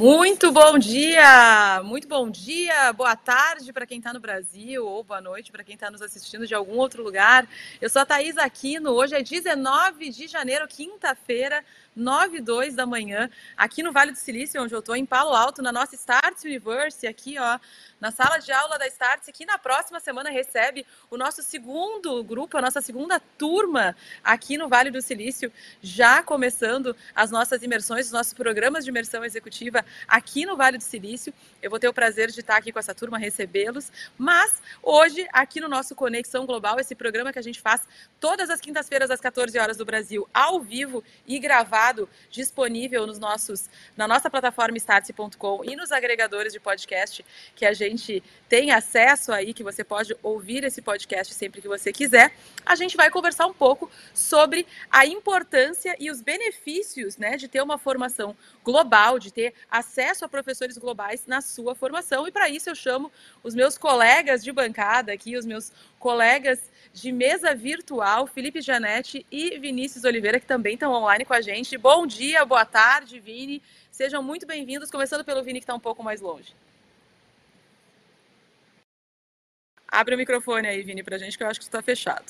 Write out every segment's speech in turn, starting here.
Muito bom dia, muito bom dia, boa tarde para quem está no Brasil ou boa noite para quem está nos assistindo de algum outro lugar. Eu sou a Thaís Aquino, hoje é 19 de janeiro, quinta-feira, 9 e 2 da manhã, aqui no Vale do Silício, onde eu estou, em Palo Alto, na nossa Starts University, aqui ó, na sala de aula da Starts, que na próxima semana recebe o nosso segundo grupo, a nossa segunda turma aqui no Vale do Silício, já começando as nossas imersões, os nossos programas de imersão executiva aqui no Vale do Silício. Eu vou ter o prazer de estar aqui com essa turma, recebê-los, mas hoje, aqui no nosso Conexão Global, esse programa que a gente faz todas as quintas-feiras às 14 horas do Brasil, ao vivo e gravado, disponível nos nossos, na nossa plataforma startse.com e nos agregadores de podcast que a gente tem acesso aí, que você pode ouvir esse podcast sempre que você quiser, a gente vai conversar um pouco sobre a importância e os benefícios né, de ter uma formação global, de ter acesso a professores globais na sua formação. E para isso eu chamo os meus colegas de bancada aqui, os meus colegas de mesa virtual, Felipe Janete e Vinícius Oliveira, que também estão online com a gente. Bom dia, boa tarde, Vini. Sejam muito bem-vindos, começando pelo Vini, que está um pouco mais longe. Abre o microfone aí, Vini, pra gente, que eu acho que está fechado.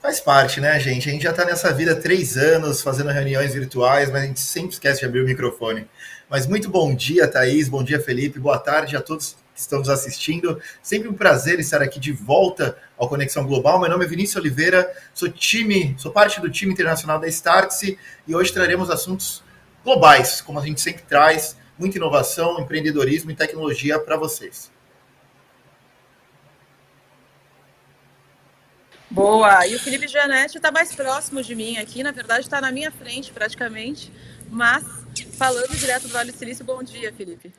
Faz parte, né, gente? A gente já está nessa vida há três anos, fazendo reuniões virtuais, mas a gente sempre esquece de abrir o microfone. Mas muito bom dia, Thaís, bom dia, Felipe, boa tarde a todos que estão nos assistindo. Sempre um prazer estar aqui de volta ao Conexão Global. Meu nome é Vinícius Oliveira, sou time, sou parte do time internacional da Startse e hoje traremos assuntos globais, como a gente sempre traz, muita inovação, empreendedorismo e tecnologia para vocês. Boa! E o Felipe Janete está mais próximo de mim aqui, na verdade está na minha frente praticamente, mas falando direto do Vale do Silício, bom dia, Felipe.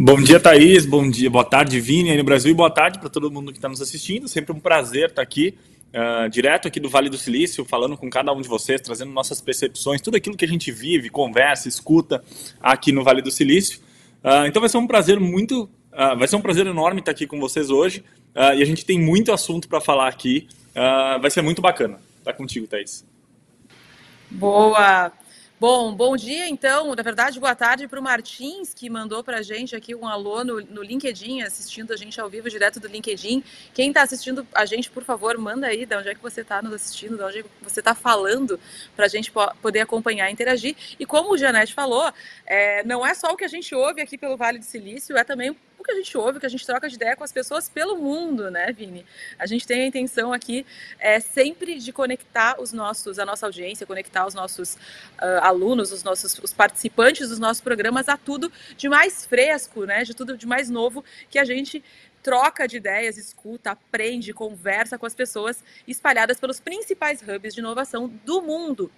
Bom dia, Thaís. Bom dia, boa tarde, Vini, aí no Brasil, e boa tarde para todo mundo que está nos assistindo. Sempre um prazer estar aqui, uh, direto aqui do Vale do Silício, falando com cada um de vocês, trazendo nossas percepções, tudo aquilo que a gente vive, conversa, escuta aqui no Vale do Silício. Uh, então vai ser um prazer muito, uh, vai ser um prazer enorme estar aqui com vocês hoje. E a gente tem muito assunto para falar aqui. Vai ser muito bacana. Tá contigo, Thaís. Boa! Bom, bom dia então, na verdade, boa tarde para o Martins, que mandou para a gente aqui um alô no, no, LinkedIn, assistindo a gente ao vivo direto do LinkedIn. Quem está assistindo a gente, por favor, manda aí de onde é que você está nos assistindo, de onde é você está falando, para a gente poder acompanhar e interagir. E como o Janete falou, é, não é só o que a gente ouve aqui pelo Vale do Silício, é também que a gente ouve, que a gente troca de ideia com as pessoas pelo mundo, né, Vini? A gente tem a intenção aqui é, sempre de conectar os nossos, a nossa audiência, conectar os nossos uh, alunos, os nossos os participantes dos nossos programas a tudo de mais fresco, né? De tudo de mais novo que a gente troca de ideias, escuta, aprende, conversa com as pessoas espalhadas pelos principais hubs de inovação do mundo.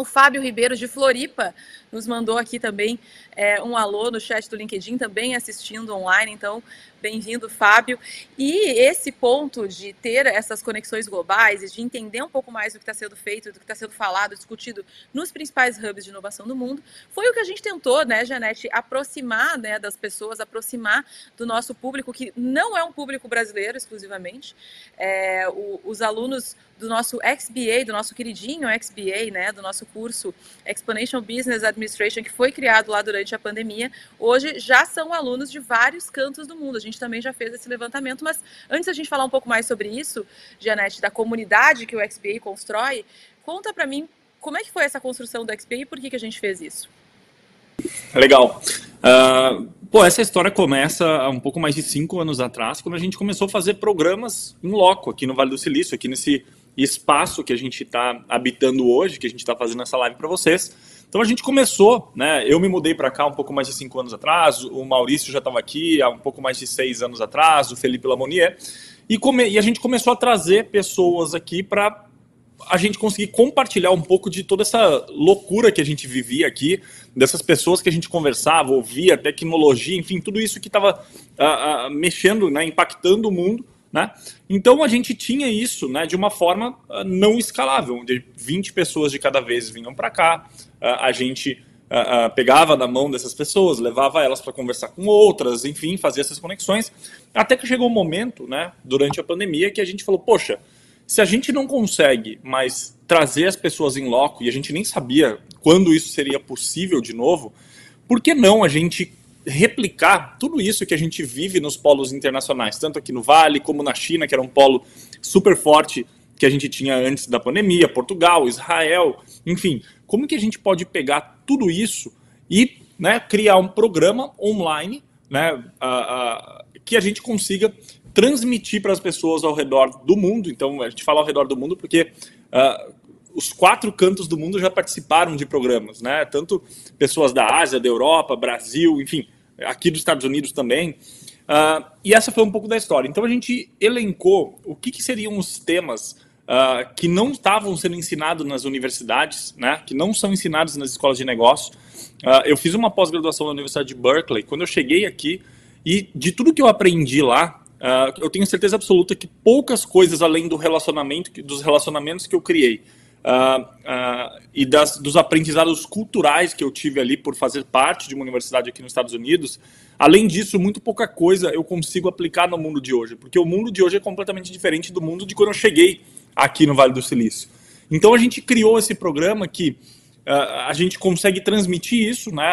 O Fábio Ribeiro de Floripa nos mandou aqui também é, um alô no chat do LinkedIn, também assistindo online. Então, Bem-vindo, Fábio. E esse ponto de ter essas conexões globais e de entender um pouco mais do que está sendo feito, do que está sendo falado, discutido nos principais hubs de inovação do mundo, foi o que a gente tentou, né, Janete, aproximar né, das pessoas, aproximar do nosso público, que não é um público brasileiro exclusivamente. É, o, os alunos do nosso XBA, do nosso queridinho XBA, né, do nosso curso Exponential Business Administration, que foi criado lá durante a pandemia, hoje já são alunos de vários cantos do mundo. A gente também já fez esse levantamento, mas antes da gente falar um pouco mais sobre isso, Janete, da comunidade que o XBA constrói, conta para mim como é que foi essa construção do XBA e por que, que a gente fez isso. Legal. Uh, pô, essa história começa há um pouco mais de cinco anos atrás, quando a gente começou a fazer programas em loco aqui no Vale do Silício, aqui nesse espaço que a gente está habitando hoje, que a gente está fazendo essa live para vocês. Então a gente começou, né? Eu me mudei para cá um pouco mais de cinco anos atrás, o Maurício já estava aqui há um pouco mais de seis anos atrás, o Felipe Lamonier, e, come, e a gente começou a trazer pessoas aqui para a gente conseguir compartilhar um pouco de toda essa loucura que a gente vivia aqui, dessas pessoas que a gente conversava, ouvia, tecnologia, enfim, tudo isso que estava uh, uh, mexendo, né, impactando o mundo. Né? Então a gente tinha isso né, de uma forma uh, não escalável, onde 20 pessoas de cada vez vinham para cá, uh, a gente uh, pegava na mão dessas pessoas, levava elas para conversar com outras, enfim, fazia essas conexões, até que chegou um momento, né, durante a pandemia, que a gente falou, poxa, se a gente não consegue mais trazer as pessoas em loco, e a gente nem sabia quando isso seria possível de novo, por que não a gente replicar tudo isso que a gente vive nos polos internacionais, tanto aqui no Vale como na China, que era um polo super forte que a gente tinha antes da pandemia, Portugal, Israel, enfim, como que a gente pode pegar tudo isso e né, criar um programa online né, uh, uh, que a gente consiga transmitir para as pessoas ao redor do mundo. Então, a gente fala ao redor do mundo porque uh, os quatro cantos do mundo já participaram de programas, né? Tanto pessoas da Ásia, da Europa, Brasil, enfim, aqui dos Estados Unidos também. Uh, e essa foi um pouco da história. Então a gente elencou o que, que seriam os temas uh, que não estavam sendo ensinados nas universidades, né? Que não são ensinados nas escolas de negócio. Uh, eu fiz uma pós-graduação na Universidade de Berkeley. Quando eu cheguei aqui e de tudo que eu aprendi lá, eu tenho certeza absoluta que poucas coisas além do relacionamento, dos relacionamentos que eu criei, Uh, uh, e das, dos aprendizados culturais que eu tive ali por fazer parte de uma universidade aqui nos Estados Unidos. Além disso, muito pouca coisa eu consigo aplicar no mundo de hoje, porque o mundo de hoje é completamente diferente do mundo de quando eu cheguei aqui no Vale do Silício. Então a gente criou esse programa que uh, a gente consegue transmitir isso, né?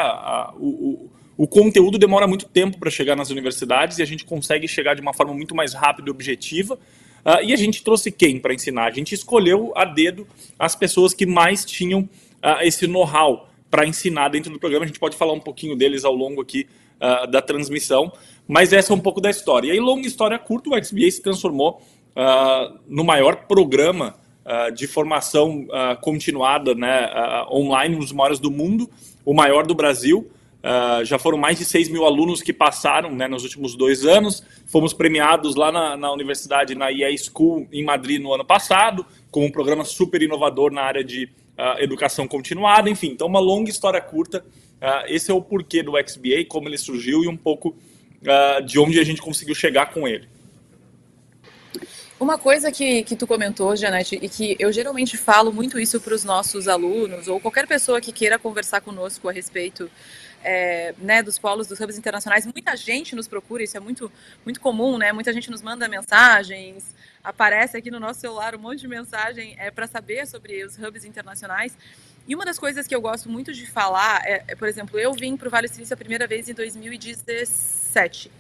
o, o, o conteúdo demora muito tempo para chegar nas universidades e a gente consegue chegar de uma forma muito mais rápida e objetiva. Uh, e a gente trouxe quem para ensinar? A gente escolheu a dedo as pessoas que mais tinham uh, esse know-how para ensinar dentro do programa. A gente pode falar um pouquinho deles ao longo aqui uh, da transmissão, mas essa é um pouco da história. E aí, longa história curta, o XBA se transformou no maior programa de formação continuada né, online, um dos maiores do mundo, o maior do Brasil. Uh, já foram mais de 6 mil alunos que passaram né, nos últimos dois anos. Fomos premiados lá na, na universidade, na EA School, em Madrid, no ano passado, com um programa super inovador na área de uh, educação continuada. Enfim, então, uma longa história curta. Uh, esse é o porquê do XBA, como ele surgiu e um pouco de onde a gente conseguiu chegar com ele. Uma coisa que, que tu comentou, Janete, e que eu geralmente falo muito isso para os nossos alunos, ou qualquer pessoa que queira conversar conosco a respeito é, né, dos polos dos hubs internacionais, muita gente nos procura, isso é muito, muito comum, né? Muita gente nos manda mensagens, aparece aqui no nosso celular um monte de mensagem é, para saber sobre os hubs internacionais. E uma das coisas que eu gosto muito de falar é, é por exemplo, eu vim para o Vale Silício a primeira vez em 2017.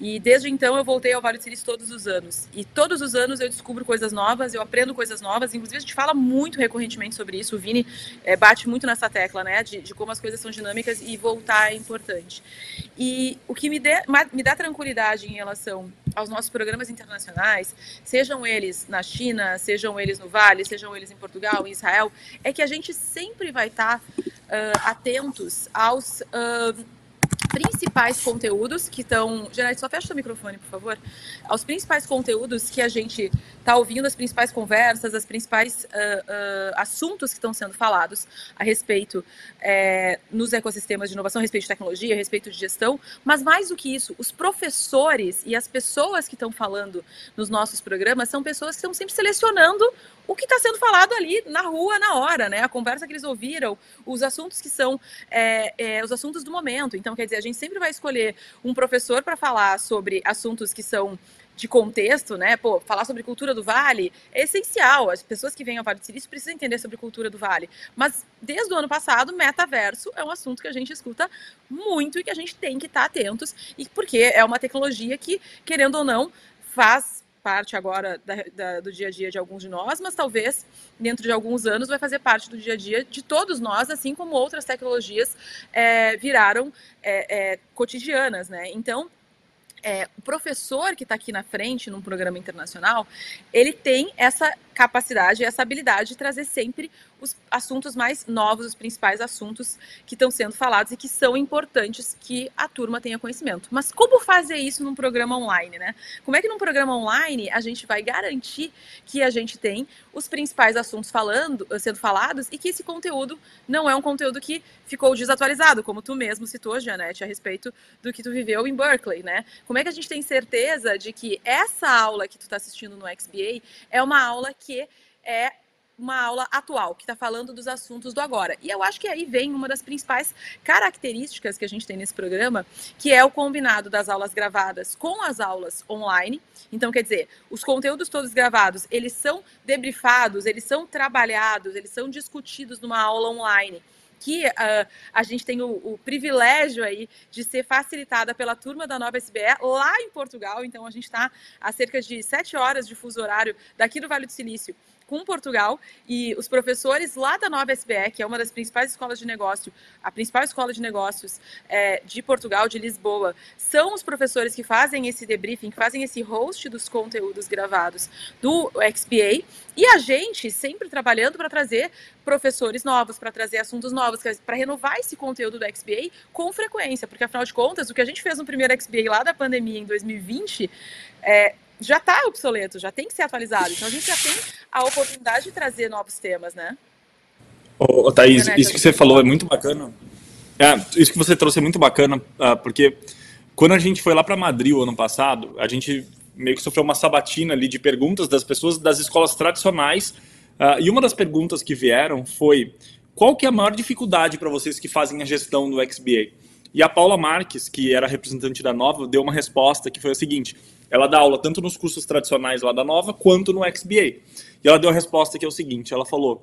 E desde então eu voltei ao Vale do Silício todos os anos. E todos os anos eu descubro coisas novas, eu aprendo coisas novas. Inclusive a gente fala muito recorrentemente sobre isso. O Vini é, bate muito nessa tecla, né? De, de, como as coisas são dinâmicas e voltar é importante. E o que me, dê, me dá tranquilidade em relação aos nossos programas internacionais, sejam eles na China, sejam eles no Vale, sejam eles em Portugal, em Israel, é que a gente sempre vai estar uh, atentos aos. Uh, principais conteúdos que estão. Gerard, só fecha o microfone, por favor. Aos principais conteúdos que a gente está ouvindo, as principais conversas, as principais uh, uh, assuntos que estão sendo falados a respeito é, nos ecossistemas de inovação, a respeito de tecnologia, a respeito de gestão. Mas mais do que isso, os professores e as pessoas que estão falando nos nossos programas são pessoas que estão sempre selecionando o que está sendo falado ali na rua, na hora, né? A conversa que eles ouviram, os assuntos que são é, é, os assuntos do momento. Então, quer dizer, a gente sempre vai escolher um professor para falar sobre assuntos que são de contexto, né? Pô, falar sobre cultura do Vale é essencial. As pessoas que vêm ao Vale do Silício precisam entender sobre cultura do Vale. Mas desde o ano passado, metaverso é um assunto que a gente escuta muito e que a gente tem que estar atentos, e porque é uma tecnologia que, querendo ou não, faz parte agora da, da, do dia a dia de alguns de nós, mas talvez dentro de alguns anos vai fazer parte do dia a dia de todos nós, assim como outras tecnologias é, viraram é, é, cotidianas, né? Então, é, o professor que está aqui na frente num programa internacional, ele tem essa capacidade, essa habilidade de trazer sempre os assuntos mais novos, os principais assuntos que estão sendo falados e que são importantes que a turma tenha conhecimento. Mas como fazer isso num programa online, né? Como é que num programa online a gente vai garantir que a gente tem os principais assuntos falando, sendo falados e que esse conteúdo não é um conteúdo que ficou desatualizado, como tu mesmo citou, Janete, a respeito do que tu viveu em Berkeley, né? Como é que a gente tem certeza de que essa aula que tu está assistindo no XBA é uma aula que é uma aula atual, que está falando dos assuntos do agora. E eu acho que aí vem uma das principais características que a gente tem nesse programa, que é o combinado das aulas gravadas com as aulas online. Então, quer dizer, os conteúdos todos gravados, eles são debriefados, eles são trabalhados, eles são discutidos numa aula online que uh, a gente tem o, o, privilégio aí de ser facilitada pela turma da Nova SBE lá em Portugal. Então, a gente está a cerca de sete horas de fuso horário daqui do Vale do Silício com Portugal. E os professores lá da Nova SBE, que é uma das principais escolas de negócio, a principal escola de negócios é, de Portugal, de Lisboa, são os professores que fazem esse debriefing, que fazem esse host dos conteúdos gravados do XPA e a gente sempre trabalhando para trazer professores novos, para trazer assuntos novos, para renovar esse conteúdo do XBA com frequência, porque afinal de contas, o que a gente fez no primeiro XBA lá da pandemia em 2020 é, já está obsoleto, já tem que ser atualizado. Então a gente já tem a oportunidade de trazer novos temas, né? Ô, ô Thaís, isso que você falou é muito bacana. É, isso que você trouxe é muito bacana, uh, porque quando a gente foi lá para Madrid o ano passado, a gente meio que sofreu uma sabatina ali de perguntas das pessoas das escolas tradicionais. Uh, e uma das perguntas que vieram foi: qual que é a maior dificuldade para vocês que fazem a gestão do XBA? E a Paula Marques, que era representante da Nova, deu uma resposta que foi a seguinte: ela dá aula tanto nos cursos tradicionais lá da Nova quanto no XBA. E ela deu a resposta que é o seguinte: ela falou,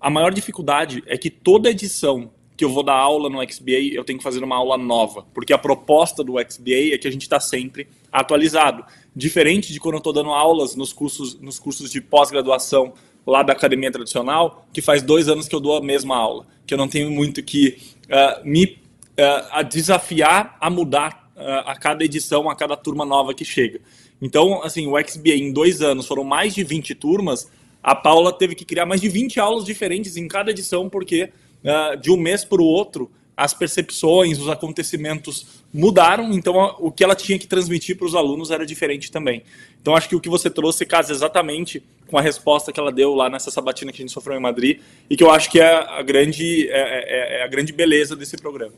a maior dificuldade é que toda edição que eu vou dar aula no XBA, eu tenho que fazer uma aula nova, porque a proposta do XBA é que a gente está sempre atualizado. Diferente de quando eu estou dando aulas nos cursos, nos cursos de pós-graduação lá da academia tradicional, que faz dois anos que eu dou a mesma aula, que eu não tenho muito que uh, me uh, desafiar a mudar a cada edição, a cada turma nova que chega. Então, assim, o XBA em dois anos foram mais de 20 turmas. A Paula teve que criar mais de 20 aulas diferentes em cada edição, porque uh, de um mês para o outro as percepções, os acontecimentos mudaram, então o que ela tinha que transmitir para os alunos era diferente também. Então acho que o que você trouxe casa exatamente com a resposta que ela deu lá nessa sabatina que a gente sofreu em Madrid e que eu acho que é a grande, é, é, é a grande beleza desse programa.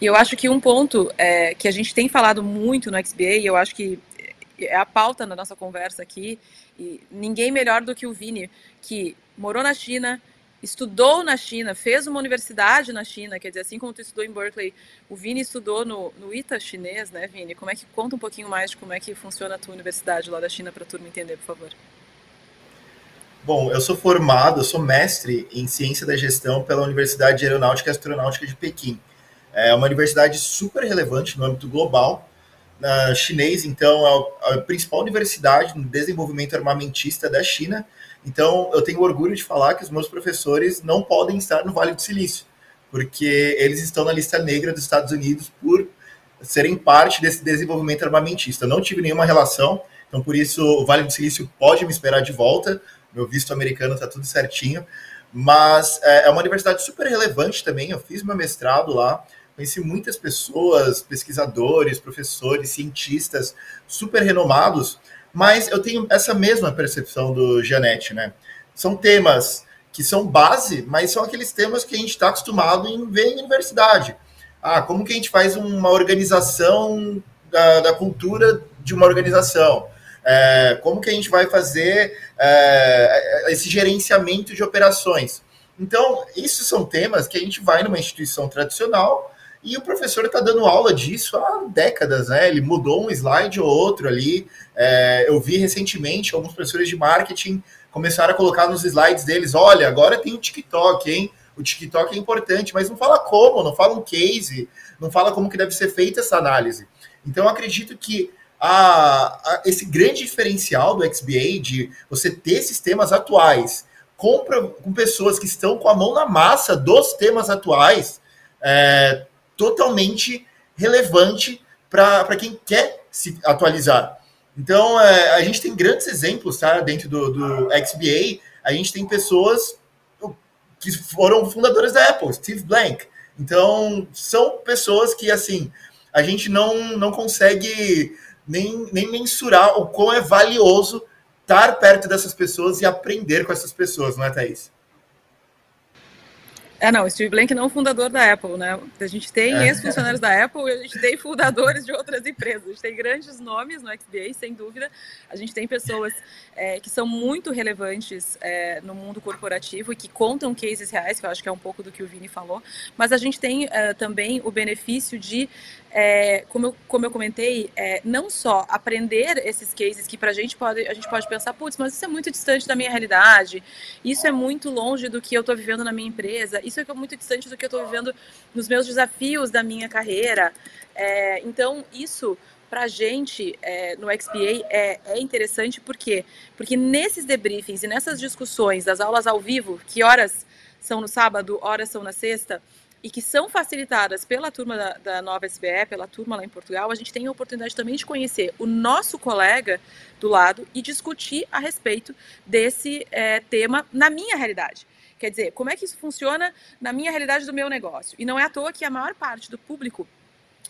E eu acho que um ponto é, que a gente tem falado muito no XBA, e eu acho que é a pauta da nossa conversa aqui, e ninguém melhor do que o Vini, que morou na China, estudou na China, fez uma universidade na China, quer dizer, assim como tu estudou em Berkeley, o Vini estudou no, no ITA chinês, né, Vini? Como é que conta um pouquinho mais de como é que funciona a tua universidade lá da China para a turma entender, por favor? Bom, eu sou formado, eu sou mestre em ciência da gestão pela Universidade de Aeronáutica e Astronáutica de Pequim. É uma universidade super relevante no âmbito global. Na chinês, então, é a principal universidade no desenvolvimento armamentista da China. Então, eu tenho orgulho de falar que os meus professores não podem estar no Vale do Silício, porque eles estão na lista negra dos Estados Unidos por serem parte desse desenvolvimento armamentista. Não tive nenhuma relação, então por isso o Vale do Silício pode me esperar de volta. Meu visto americano está tudo certinho, mas é, é uma universidade super relevante também. Eu fiz meu mestrado lá, Conheci muitas pessoas, pesquisadores, professores, cientistas super renomados, mas eu tenho essa mesma percepção do Janete, né? São temas que são base, mas são aqueles temas que a gente está acostumado em ver em universidade. Ah, como que a gente faz uma organização da, da cultura de uma organização? É, como que a gente vai fazer é, esse gerenciamento de operações? Então, esses são temas que a gente vai numa instituição tradicional e o professor está dando aula disso há décadas, né? Ele mudou um slide ou outro ali. É, eu vi recentemente alguns professores de marketing começaram a colocar nos slides deles: olha, agora tem o TikTok, hein? O TikTok é importante, mas não fala como, não fala um case, não fala como que deve ser feita essa análise. Então, acredito que a, a, esse grande diferencial do XBA de você ter sistemas atuais com, com pessoas que estão com a mão na massa dos temas atuais, é, totalmente relevante para quem quer se atualizar. Então, é, a gente tem grandes exemplos tá, dentro do, do XBA. A gente tem pessoas que foram fundadoras da Apple, Steve Blank. Então, são pessoas que, assim, a gente não, não consegue nem, nem mensurar o quão é valioso estar perto dessas pessoas e aprender com essas pessoas, não é, Thaís? É, não, Steve Blank não é fundador da Apple, né? A gente tem é. ex-funcionários da Apple e a gente tem fundadores de outras empresas. A gente tem grandes nomes no XBA, sem dúvida. A gente tem pessoas é, que são muito relevantes é, no mundo corporativo e que contam cases reais, que eu acho que é um pouco do que o Vini falou. Mas a gente tem é, também o benefício de é, como, eu, como eu comentei, é, não só aprender esses cases que para a gente pode a gente pode pensar, putz, mas isso é muito distante da minha realidade, isso é muito longe do que eu estou vivendo na minha empresa, isso é muito distante do que eu estou vivendo nos meus desafios da minha carreira. É, então, isso para a gente é, no XPA é, é, interessante por quê? Porque nesses debriefings e nessas discussões das aulas ao vivo, que horas são no sábado, horas são na sexta, e que são facilitadas pela turma da, da, Nova SBE, pela turma lá em Portugal, a gente tem a oportunidade também de conhecer o nosso colega do lado e discutir a respeito desse é, tema na minha realidade. Quer dizer, como é que isso funciona na minha realidade do meu negócio? E não é à toa que a maior parte do público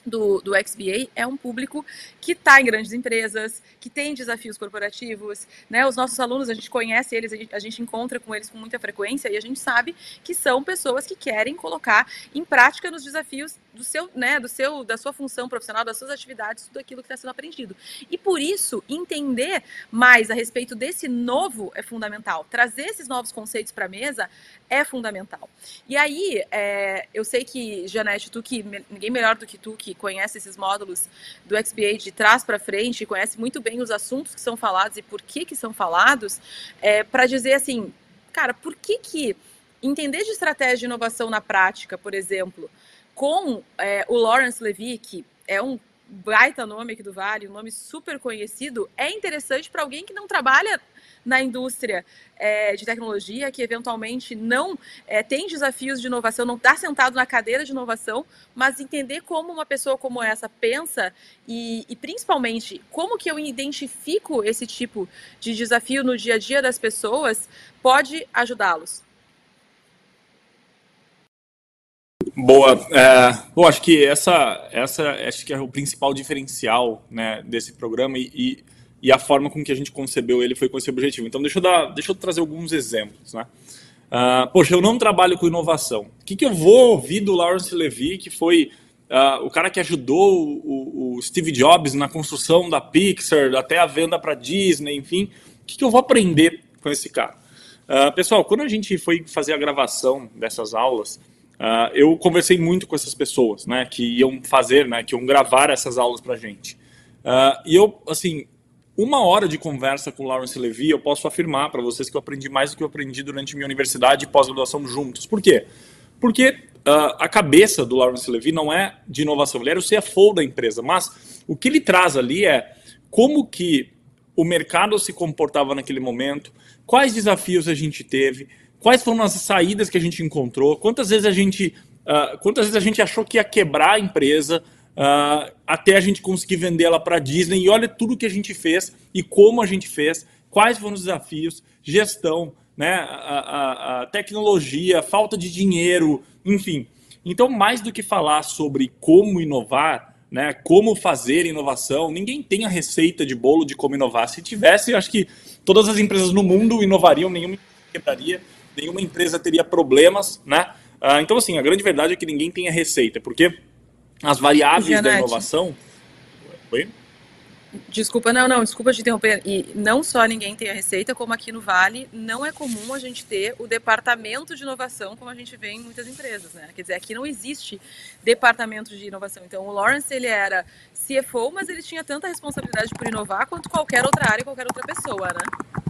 do, do XBA é um público que está em grandes empresas, que tem desafios corporativos, né? Os nossos alunos, a gente conhece eles, a gente, a gente encontra com eles com muita frequência e a gente sabe que são pessoas que querem colocar em prática nos desafios do seu, né, do seu, da sua função profissional, das suas atividades, tudo aquilo que está sendo aprendido. E por isso, entender mais a respeito desse novo é fundamental. Trazer esses novos conceitos para a mesa é fundamental. E aí, é, eu sei que, Janete, tu que ninguém melhor do que tu que conhece esses módulos do XBA de trás para frente, conhece muito bem os assuntos que são falados e por que que são falados, é, para dizer assim, cara, por que que entender de estratégia de inovação na prática, por exemplo, com é, o Lawrence Levy, que é um baita nome aqui do Vale, um nome super conhecido, é interessante para alguém que não trabalha na indústria é, de tecnologia, que eventualmente não é, tem desafios de inovação, não está sentado na cadeira de inovação, mas entender como uma pessoa como essa pensa e, e principalmente como que eu identifico esse tipo de desafio no dia a dia das pessoas pode ajudá-los. Boa. É, acho que essa, essa acho que é o principal diferencial né, desse programa e, e, e, a forma com que a gente concebeu ele foi com esse objetivo. Então, deixa eu, dar, deixa eu trazer alguns exemplos. Né? Uh, poxa, eu não trabalho com inovação. O que, que eu vou ouvir do Lawrence Levy, que foi uh, o cara que ajudou o, o, Steve Jobs na construção da Pixar, até a venda para Disney, enfim? O que, que eu vou aprender com esse cara? Uh, pessoal, quando a gente foi fazer a gravação dessas aulas, Uh, eu conversei muito com essas pessoas, né, que iam fazer, né, que iam gravar essas aulas para gente. Uh, e eu, assim, uma hora de conversa com o Lawrence Levy, eu posso afirmar para vocês que eu aprendi mais do que eu aprendi durante minha universidade e pós-graduação juntos. Por quê? Porque uh, a cabeça do Lawrence Levy não é de inovação, ele era o CFO da empresa, mas o que ele traz ali é como que o mercado se comportava naquele momento, quais desafios a gente teve, quais foram as saídas que a gente encontrou, quantas vezes a gente, uh, quantas vezes a gente achou que ia quebrar a empresa uh, até a gente conseguir vender ela para a Disney e olha tudo que a gente fez e como a gente fez, quais foram os desafios, gestão, né, a, a, a tecnologia, falta de dinheiro, enfim. Então, mais do que falar sobre como inovar, né, como fazer inovação, ninguém tem a receita de bolo de como inovar. Se tivesse, acho que todas as empresas no mundo inovariam, nenhuma quebraria nenhuma empresa teria problemas, né? Ah, então, assim, a grande verdade é que ninguém tem a receita, porque as variáveis Janete. da inovação. Oi? Desculpa, não, não, desculpa te interromper. E não só ninguém tem a receita, como aqui no Vale, não é comum a gente ter o departamento de inovação como a gente vê em muitas empresas, né? Quer dizer, aqui não existe departamento de inovação. Então, o Lawrence, ele era CFO, mas ele tinha tanta responsabilidade por inovar quanto qualquer outra área, qualquer outra pessoa, né?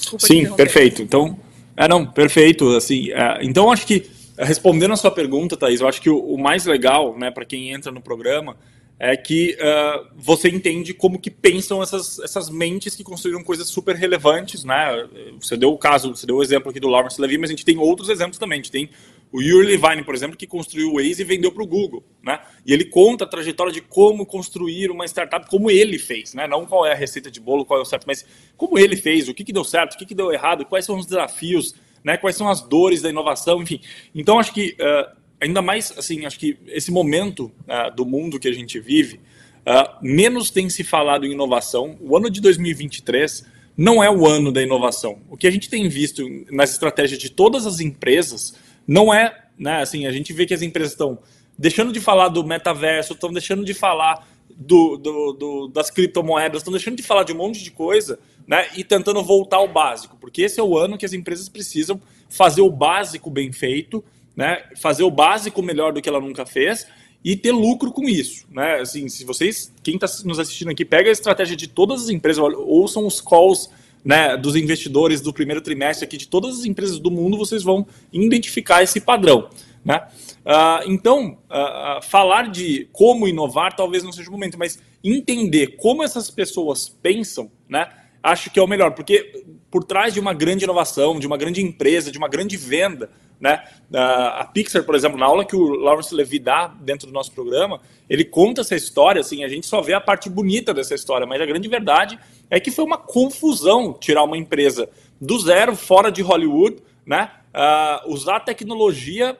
Desculpa Sim, perfeito. Então, é, não, perfeito. Assim, é, então, acho que, respondendo a sua pergunta, Thaís, eu acho que o, o mais legal, né, para quem entra no programa, é que uh, você entende como que pensam essas, essas mentes que construíram coisas super relevantes, né? Você deu o caso, você deu o exemplo aqui do Lawrence Levy, mas a gente tem outros exemplos também. A gente tem o Yuri Levine, por exemplo, que construiu o Waze e vendeu para o Google, né? E ele conta a trajetória de como construir uma startup, como ele fez, né? Não qual é a receita de bolo, qual é o certo, mas como ele fez, o que, que deu certo, o que, que deu errado, quais são os desafios, né? Quais são as dores da inovação, enfim. Então, acho que uh, ainda mais, assim, acho que esse momento uh, do mundo que a gente vive, uh, menos tem se falado em inovação. O ano de 2023 não é o ano da inovação. O que a gente tem visto nas estratégias de todas as empresas não é, né? Assim, a gente vê que as empresas estão deixando de falar do metaverso, estão deixando de falar do, do, do, das criptomoedas, estão deixando de falar de um monte de coisa, né? E tentando voltar ao básico, porque esse é o ano que as empresas precisam fazer o básico bem feito, né? Fazer o básico melhor do que ela nunca fez e ter lucro com isso, né? Assim, se vocês, quem está nos assistindo aqui, pega a estratégia de todas as empresas, ouçam os calls né, dos investidores do primeiro trimestre aqui de todas as empresas do mundo, vocês vão identificar esse padrão. Né? Uh, então, uh, falar de como inovar talvez não seja o momento, mas entender como essas pessoas pensam, né, acho que é o melhor, porque por trás de uma grande inovação, de uma grande empresa, de uma grande venda, né? A Pixar, por exemplo, na aula que o Lawrence Levy dá dentro do nosso programa, ele conta essa história, assim, a gente só vê a parte bonita dessa história, mas a grande verdade é que foi uma confusão tirar uma empresa do zero, fora de Hollywood, né? Uh, usar a tecnologia,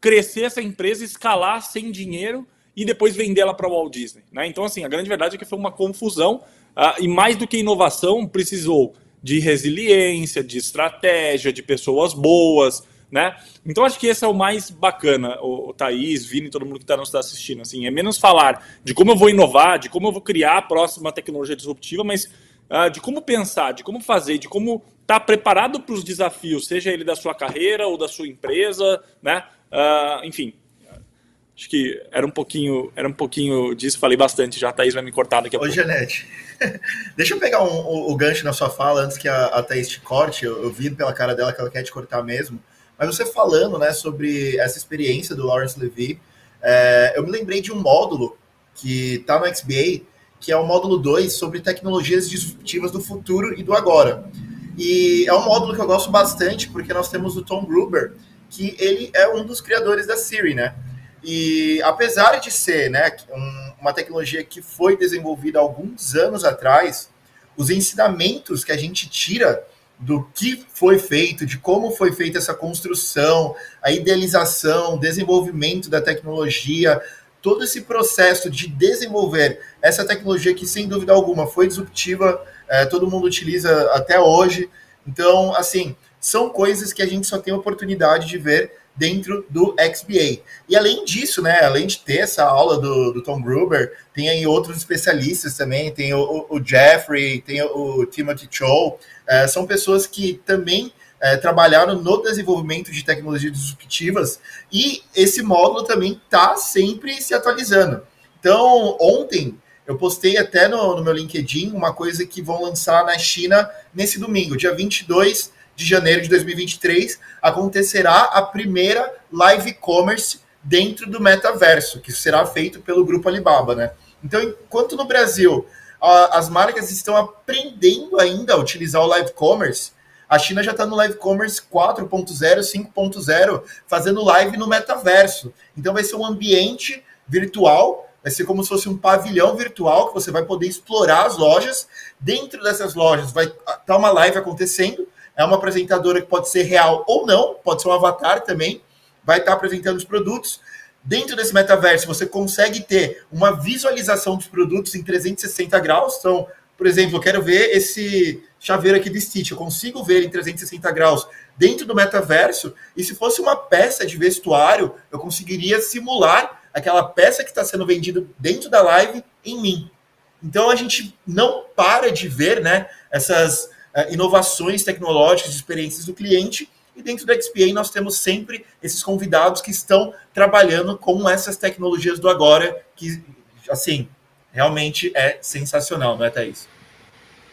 crescer essa empresa, escalar sem dinheiro e depois vendê-la para o Walt Disney, né? Então, assim, a grande verdade é que foi uma confusão uh, e mais do que inovação, precisou de resiliência, de estratégia, de pessoas boas, né? Então acho que esse é o mais bacana, o, o Thaís, Vini, todo mundo que está nos assistindo. Assim, é menos falar de como eu vou inovar, de como eu vou criar a próxima tecnologia disruptiva, mas uh, de como pensar, de como fazer, de como estar tá preparado para os desafios, seja ele da sua carreira ou da sua empresa, né? Uh, enfim, acho que era um pouquinho, era um pouquinho disso, falei bastante já, a Thaís vai me cortar daqui a Ô, pouco. Janete, deixa eu pegar um, o, o, gancho na sua fala antes que a, a Thaís te corte, eu, eu vi pela cara dela que ela quer te cortar mesmo. Mas você falando né, sobre essa experiência do Lawrence Levy, é, eu me lembrei de um módulo que está no XBA, que é o módulo 2 sobre tecnologias disruptivas do futuro e do agora. E é um módulo que eu gosto bastante, porque nós temos o Tom Gruber, que ele é um dos criadores da Siri, né? E apesar de ser né, um, uma tecnologia que foi desenvolvida alguns anos atrás, os ensinamentos que a gente tira do que foi feito, de como foi feita essa construção, a idealização, desenvolvimento da tecnologia, todo esse processo de desenvolver essa tecnologia que, sem dúvida alguma, foi disruptiva, é, todo mundo utiliza até hoje. Então, assim, são coisas que a gente só tem oportunidade de ver dentro do XBA. E além disso, né, além de ter essa aula do, do Tom Gruber, tem aí outros especialistas também, tem o, o Jeffrey, tem o, o Timothy Cho, é, são pessoas que também é, trabalharam no desenvolvimento de tecnologias disruptivas e esse módulo também está sempre se atualizando. Então, ontem eu postei até no, no, meu LinkedIn uma coisa que vão lançar na China nesse domingo, dia 22 de janeiro de 2023, acontecerá a primeira live commerce dentro do metaverso, que será feito pelo grupo Alibaba, né? Então, enquanto no Brasil as marcas estão aprendendo ainda a utilizar o live commerce. A China já está no live commerce 4.0, 5.0, fazendo live no metaverso. Então vai ser um ambiente virtual, vai ser como se fosse um pavilhão virtual que você vai poder explorar as lojas. Dentro dessas lojas vai estar tá uma live acontecendo. É uma apresentadora que pode ser real ou não, pode ser um avatar também. Vai estar tá apresentando os produtos Dentro desse metaverso, você consegue ter uma visualização dos produtos em 360 graus. Então, por exemplo, eu quero ver esse chaveiro aqui do Stitch, eu consigo ver em 360 graus dentro do metaverso, e se fosse uma peça de vestuário, eu conseguiria simular aquela peça que está sendo vendida dentro da live em mim. Então a gente não para de ver né, essas inovações tecnológicas, experiências do cliente, e dentro da XPA nós temos sempre esses convidados que estão trabalhando com essas tecnologias do agora, que, assim, realmente é sensacional, não é, Thaís?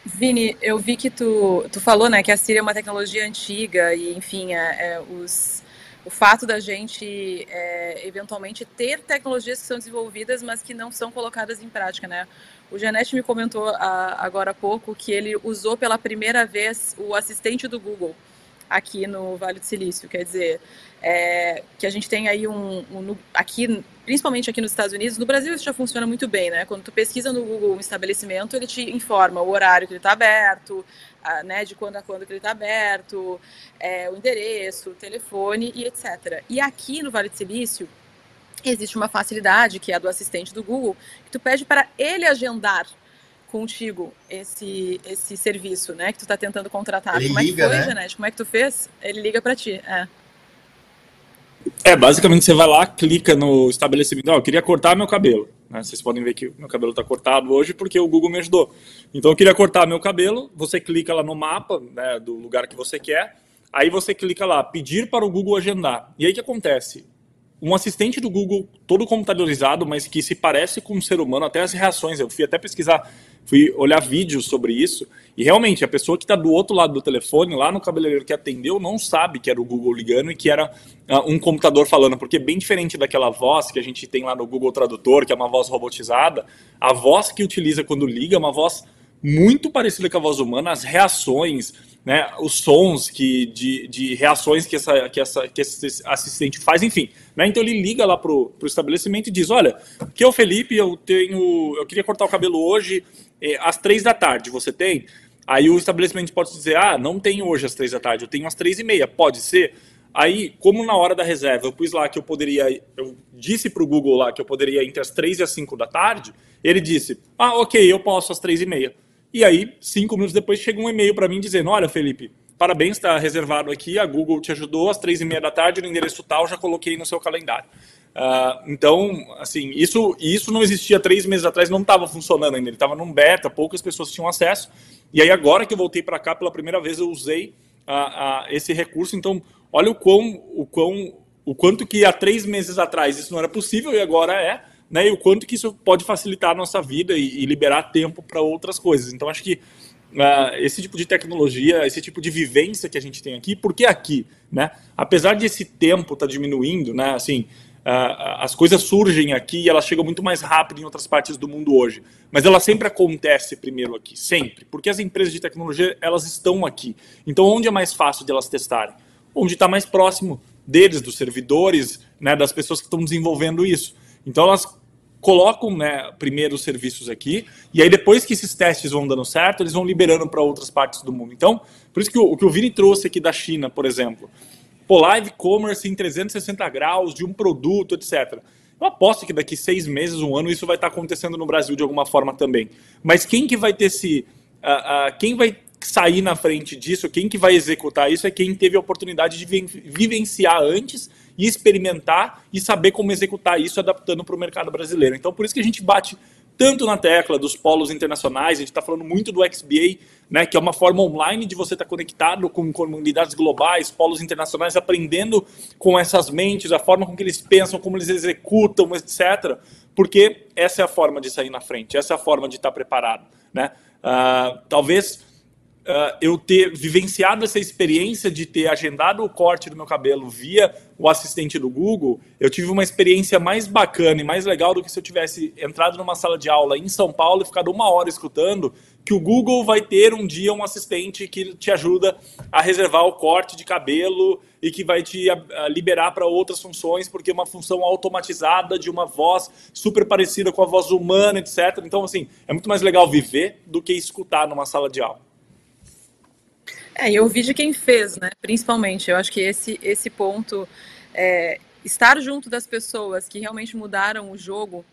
Vini, eu vi que tu, tu falou, né, que a Siri é uma tecnologia antiga e, enfim, é, é, os, o fato da gente é, eventualmente ter tecnologias que são desenvolvidas, mas que não são colocadas em prática, né? O Janete me comentou a, agora há pouco que ele usou pela primeira vez o assistente do Google aqui no Vale do Silício. Quer dizer, é, que a gente tem aí um, um, aqui, principalmente aqui nos Estados Unidos, no Brasil isso já funciona muito bem, né? Quando tu pesquisa no Google um estabelecimento, ele te informa o horário que ele está aberto, a, né, de quando a quando que ele está aberto, é, o endereço, o telefone e etc. E aqui no Vale do Silício existe uma facilidade que é a do assistente do Google, que tu pede para ele agendar contigo esse esse serviço, né, que tu está tentando contratar. Ele Como liga, é que foi, né? Janete? Como é que tu fez? Ele liga para ti, é. É, basicamente você vai lá, clica no estabelecimento. Oh, eu queria cortar meu cabelo. Né? Vocês podem ver que meu cabelo está cortado hoje porque o Google me ajudou. Então eu queria cortar meu cabelo. Você clica lá no mapa né, do lugar que você quer. Aí você clica lá, pedir para o Google agendar. E aí o que acontece? Um assistente do Google, todo computadorizado, mas que se parece com um ser humano, até as reações. Eu fui até pesquisar fui olhar vídeos sobre isso e realmente a pessoa que está do outro lado do telefone, lá no cabeleireiro que atendeu, não sabe que era o Google ligando e que era uh, um computador falando, porque bem diferente daquela voz que a gente tem lá no Google Tradutor, que é uma voz robotizada, a voz que utiliza quando liga é uma voz muito parecida com a voz humana, as reações, né, os sons que, de, de reações que, essa, que, essa, que esse assistente faz, enfim. Né, então ele liga lá pro, pro estabelecimento e diz, olha, que é o Felipe, eu tenho, eu queria cortar o cabelo hoje é, às três da tarde, você tem? Aí o estabelecimento pode dizer, ah, não tenho hoje às três da tarde, eu tenho às três e meia, pode ser? Aí, como na hora da reserva eu pus lá que eu poderia, eu disse para o Google lá que eu poderia entre as três e as cinco da tarde, ele disse, ah, ok, eu posso às três e meia. E aí, cinco minutos depois, chega um e-mail para mim dizendo: Olha, Felipe, parabéns, está reservado aqui. A Google te ajudou às três e meia da tarde, no endereço tal, já coloquei no seu calendário. Uh, então, assim, isso, isso não existia três meses atrás, não estava funcionando ainda. Ele estava num beta, poucas pessoas tinham acesso. E aí, agora que eu voltei para cá pela primeira vez, eu usei uh, uh, esse recurso. Então, olha o quão, o quão, o quanto que há três meses atrás isso não era possível e agora é né, e o quanto que isso pode facilitar a nossa vida e, e liberar tempo para outras coisas. Então, acho que uh, esse tipo de tecnologia, esse tipo de vivência que a gente tem aqui, porque aqui, né, apesar de esse tempo estar tá diminuindo, né, assim, uh, as coisas surgem aqui e elas chegam muito mais rápido em outras partes do mundo hoje, mas ela sempre acontece primeiro aqui, sempre, porque as empresas de tecnologia elas estão aqui. Então, onde é mais fácil de elas testarem? Onde está mais próximo deles, dos servidores, né, das pessoas que estão desenvolvendo isso. Então, elas colocam né, primeiro os serviços aqui, e aí depois que esses testes vão dando certo, eles vão liberando para outras partes do mundo. Então, por isso que o, o, que o Vini trouxe aqui da China, por exemplo, pô, live commerce em 360 graus de um produto, etc. Eu aposto que daqui seis meses, um ano, isso vai estar acontecendo no Brasil de alguma forma também. Mas quem que vai ter esse... Uh, uh, quem vai sair na frente disso, quem que vai executar isso é quem teve a oportunidade de vivenciar antes e experimentar e saber como executar isso adaptando para o mercado brasileiro. Então, por isso que a gente bate tanto na tecla dos polos internacionais, a gente está falando muito do XBA, né, que é uma forma online de você estar tá conectado com comunidades globais, polos internacionais, aprendendo com essas mentes, a forma com que eles pensam, como eles executam, etc. Porque essa é a forma de sair na frente, essa é a forma de estar tá preparado. Né? Uh, talvez uh, eu ter vivenciado essa experiência de ter agendado o corte do meu cabelo via o assistente do Google, eu tive uma experiência mais bacana e mais legal do que se eu tivesse entrado numa sala de aula em São Paulo e ficado uma hora escutando que o Google vai ter um dia um assistente que te ajuda a reservar o corte de cabelo e que vai te liberar para outras funções, porque é uma função automatizada de uma voz super parecida com a voz humana, etc. Então, assim, é muito mais legal viver do que escutar numa sala de aula. É, e ouvir de quem fez, né? Principalmente. Eu acho que esse, esse ponto, é, estar junto das pessoas que realmente mudaram o jogo,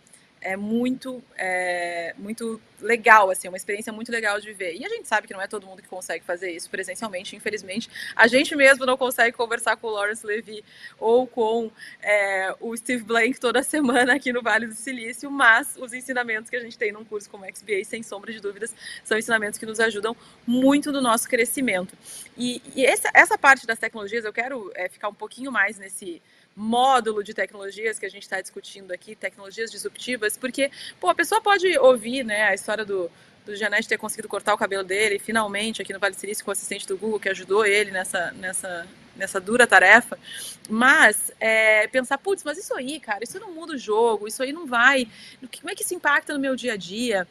é muito, é, muito legal, assim, uma experiência muito legal de ver. E a gente sabe que não é todo mundo que consegue fazer isso presencialmente, infelizmente. A gente mesmo não consegue conversar com o Lawrence Levy ou com é, o Steve Blank toda semana aqui no Vale do Silício, mas os ensinamentos que a gente tem num curso como XBA, sem sombra de dúvidas, são ensinamentos que nos ajudam muito no nosso crescimento. E, e essa, essa parte das tecnologias, eu quero é, ficar um pouquinho mais nesse módulo de tecnologias que a gente está discutindo aqui, tecnologias disruptivas, porque pô, a pessoa pode ouvir né, a história do, do Janete ter conseguido cortar o cabelo dele, finalmente, aqui no Vale Silício, com o assistente do Google, que ajudou ele nessa, nessa, nessa dura tarefa. Mas é, pensar, putz, mas isso aí, cara, isso não muda o jogo, isso aí não vai. Como é que isso impacta no meu dia a dia?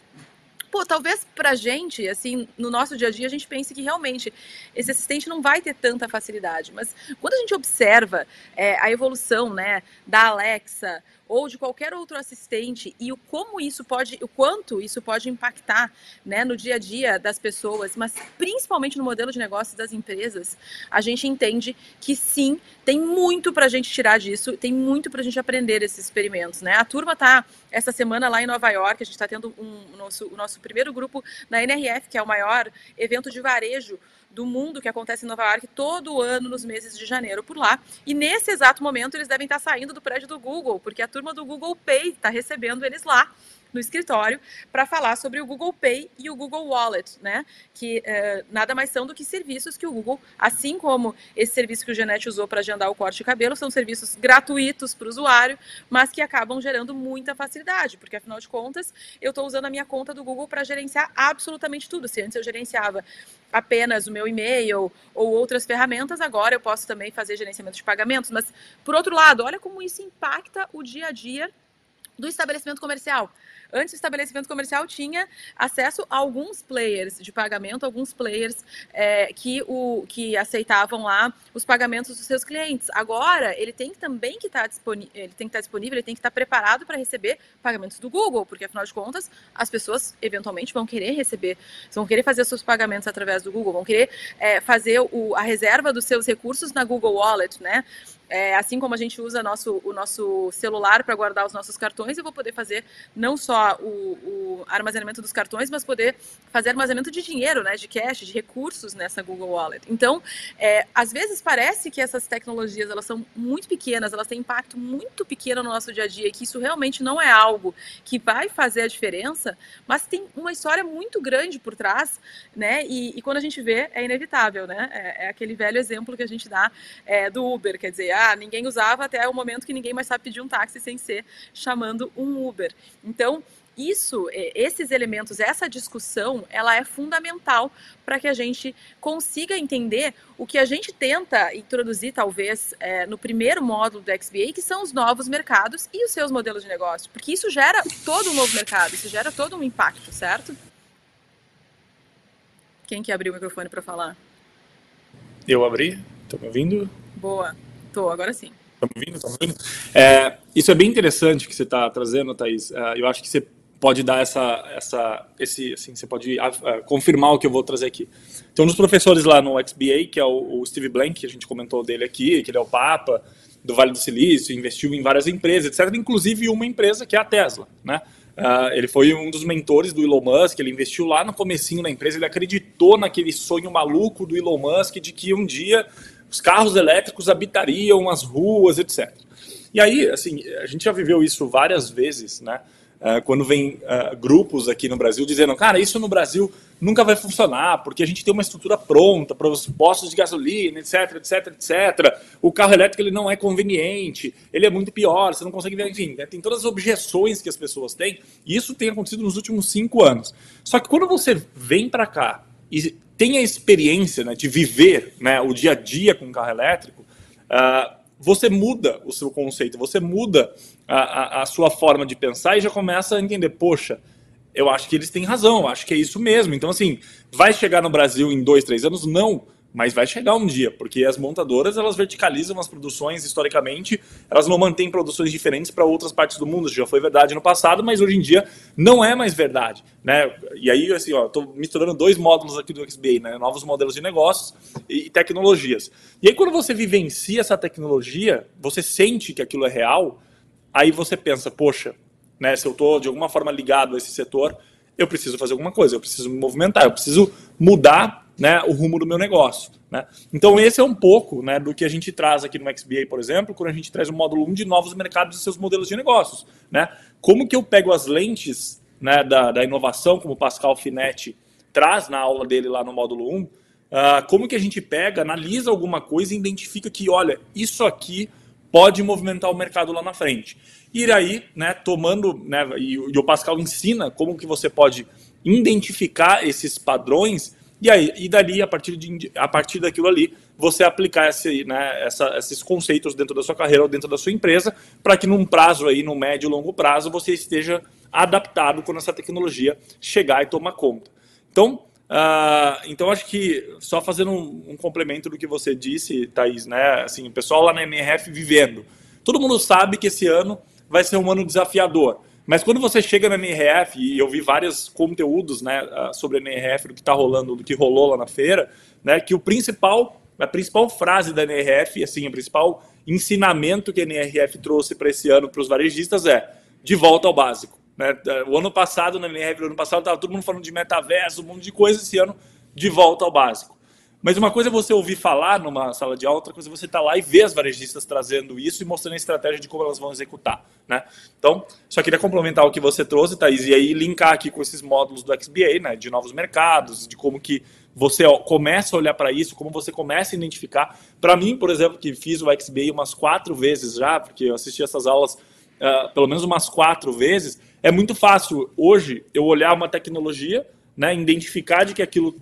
Pô, talvez pra gente, assim, no nosso dia a dia, a gente pense que realmente esse assistente não vai ter tanta facilidade. Mas quando a gente observa é, a evolução, né, da Alexa, ou de qualquer outro assistente e o como isso pode, o quanto isso pode impactar, né, no dia a dia das pessoas, mas principalmente no modelo de negócios das empresas, a gente entende que sim, tem muito para a gente tirar disso, tem muito para a gente aprender esses experimentos, né? A turma tá essa semana lá em Nova York, a gente está tendo um, o nosso, o nosso primeiro grupo na NRF, que é o maior evento de varejo do mundo que acontece em Nova York todo ano nos meses de janeiro por lá. E nesse exato momento eles devem estar saindo do prédio do Google, porque a turma do Google Pay está recebendo eles lá no escritório para falar sobre o Google Pay e o Google Wallet, né? Que eh, nada mais são do que serviços que o Google, assim como esse serviço que o Genete usou para agendar o corte de cabelo, são serviços gratuitos para o usuário, mas que acabam gerando muita facilidade, porque afinal de contas eu estou usando a minha conta do Google para gerenciar absolutamente tudo. Se antes eu gerenciava apenas o meu e-mail ou outras ferramentas, agora eu posso também fazer gerenciamento de pagamentos. Mas, por outro lado, olha como isso impacta o dia a dia do estabelecimento comercial. Antes, o estabelecimento comercial tinha acesso a alguns players de pagamento, alguns players é, que, o, que aceitavam lá os pagamentos dos seus clientes. Agora, ele tem também que estar tá disponível, ele tem que estar tá disponível, ele tem que estar tá preparado para receber pagamentos do Google, porque afinal de contas, as pessoas eventualmente vão querer receber, vão querer fazer seus pagamentos através do Google, vão querer é, fazer o, a reserva dos seus recursos na Google Wallet, né? É, assim como a gente usa nosso, o nosso celular para guardar os nossos cartões, eu vou poder fazer não só o, o, armazenamento dos cartões, mas poder fazer armazenamento de dinheiro, né, de cash, de recursos nessa Google Wallet. Então, é, às vezes parece que essas tecnologias elas são muito pequenas, elas têm impacto muito pequeno no nosso dia a dia, que isso realmente não é algo que vai fazer a diferença, mas tem uma história muito grande por trás, né? E, e quando a gente vê, é inevitável, né? É, é aquele velho exemplo que a gente dá é, do Uber, quer dizer, ah, ninguém usava até o momento que ninguém mais sabe pedir um táxi sem ser chamando um Uber. Então, isso, é, esses elementos, essa discussão, ela é fundamental para que a gente consiga entender o que a gente tenta introduzir, talvez, é, no primeiro módulo do XBA, que são os novos mercados e os seus modelos de negócio, porque isso gera todo um novo mercado, isso gera todo um impacto, certo? Quem que abriu o microfone para falar? Eu abri, estão me ouvindo? Boa. Tô, agora sim. Estamos ouvindo? Estamos ouvindo? É, isso é bem interessante que você está trazendo, Thaís. Uh, eu acho que você pode dar essa, essa esse, assim, você pode uh, confirmar o que eu vou trazer aqui. Então, um dos professores lá no XBA, que é o, o, Steve Blank, que a gente comentou dele aqui, que ele é o Papa do Vale do Silício, investiu em várias empresas, etc., inclusive uma empresa que é a Tesla, né? Uh, ele foi um dos mentores do Elon Musk, ele investiu lá no comecinho da empresa, ele acreditou naquele sonho maluco do Elon Musk de que um dia os carros elétricos habitariam as ruas, etc. E aí, assim, a gente já viveu isso várias vezes, né? Uh, quando vem uh, grupos aqui no Brasil dizendo, cara, isso no Brasil nunca vai funcionar, porque a gente tem uma estrutura pronta para os postos de gasolina, etc, etc, etc. O carro elétrico ele não é conveniente, ele é muito pior, você não consegue ver, enfim, né? tem todas as objeções que as pessoas têm, e isso tem acontecido nos últimos cinco anos. Só que quando você vem para cá e tem a experiência né, de viver né, o dia a dia com carro elétrico, uh, você muda o seu conceito, você muda a, a, a, sua forma de pensar e já começa a entender, poxa, eu acho que eles têm razão, acho que é isso mesmo. Então, assim, vai chegar no Brasil em dois, três anos? Não mas vai chegar um dia, porque as montadoras elas verticalizam as produções historicamente, elas não mantêm produções diferentes para outras partes do mundo. Isso já foi verdade no passado, mas hoje em dia não é mais verdade, né? E aí assim, ó, estou misturando dois módulos aqui do XBA, né? Novos modelos de negócios e tecnologias. E aí quando você vivencia essa tecnologia, você sente que aquilo é real, aí você pensa, poxa, né? Se eu estou de alguma forma ligado a esse setor, eu preciso fazer alguma coisa, eu preciso me movimentar, eu preciso mudar né, o rumo do meu negócio. Né? Então, esse é um pouco né, do que a gente traz aqui no XBA, por exemplo, quando a gente traz o módulo 1 de novos mercados e seus modelos de negócios. Né? Como que eu pego as lentes né, da, da inovação, como o Pascal Finetti traz na aula dele lá no módulo 1, uh, ah, como que a gente pega, analisa alguma coisa e identifica que, olha, isso aqui pode movimentar o mercado lá na frente. E aí, né, tomando, né, e, e o Pascal ensina como que você pode identificar esses padrões e aí, e dali, a partir, de, a partir daquilo ali, você aplicar esse, né, essa, esses conceitos dentro da sua carreira ou dentro da sua empresa, para que num prazo aí, no médio e longo prazo, você esteja adaptado quando essa tecnologia chegar e tomar conta. Então, uh, então acho que só fazendo um, um, complemento do que você disse, Thaís, né? Assim, o pessoal lá na MRF vivendo. Todo mundo sabe que esse ano vai ser um ano desafiador. Mas quando você chega na NRF, e eu vi vários conteúdos né, ah, sobre a NRF, do que está rolando, do que rolou lá na feira, né, que o principal, a principal frase da NRF, assim, o principal ensinamento que a NRF trouxe para esse ano para os varejistas é de volta ao básico. Né? O ano passado, na NRF, o ano passado, estava todo mundo falando de metaverso, um monte de coisa, esse ano, de volta ao básico. Mas uma coisa é você ouvir falar numa sala de aula, outra coisa é você estar tá lá e ver as varejistas trazendo isso e mostrando a estratégia de como elas vão executar. Né? Então, só queria complementar o que você trouxe, Thaís, e aí linkar aqui com esses módulos do XBA, né, de novos mercados, de como que você começa a olhar para isso, como você começa a identificar. Para mim, por exemplo, que fiz o XBA umas quatro vezes já, porque eu assisti essas aulas uh, pelo menos umas quatro vezes, é muito fácil hoje eu olhar uma tecnologia, né, identificar de que aquilo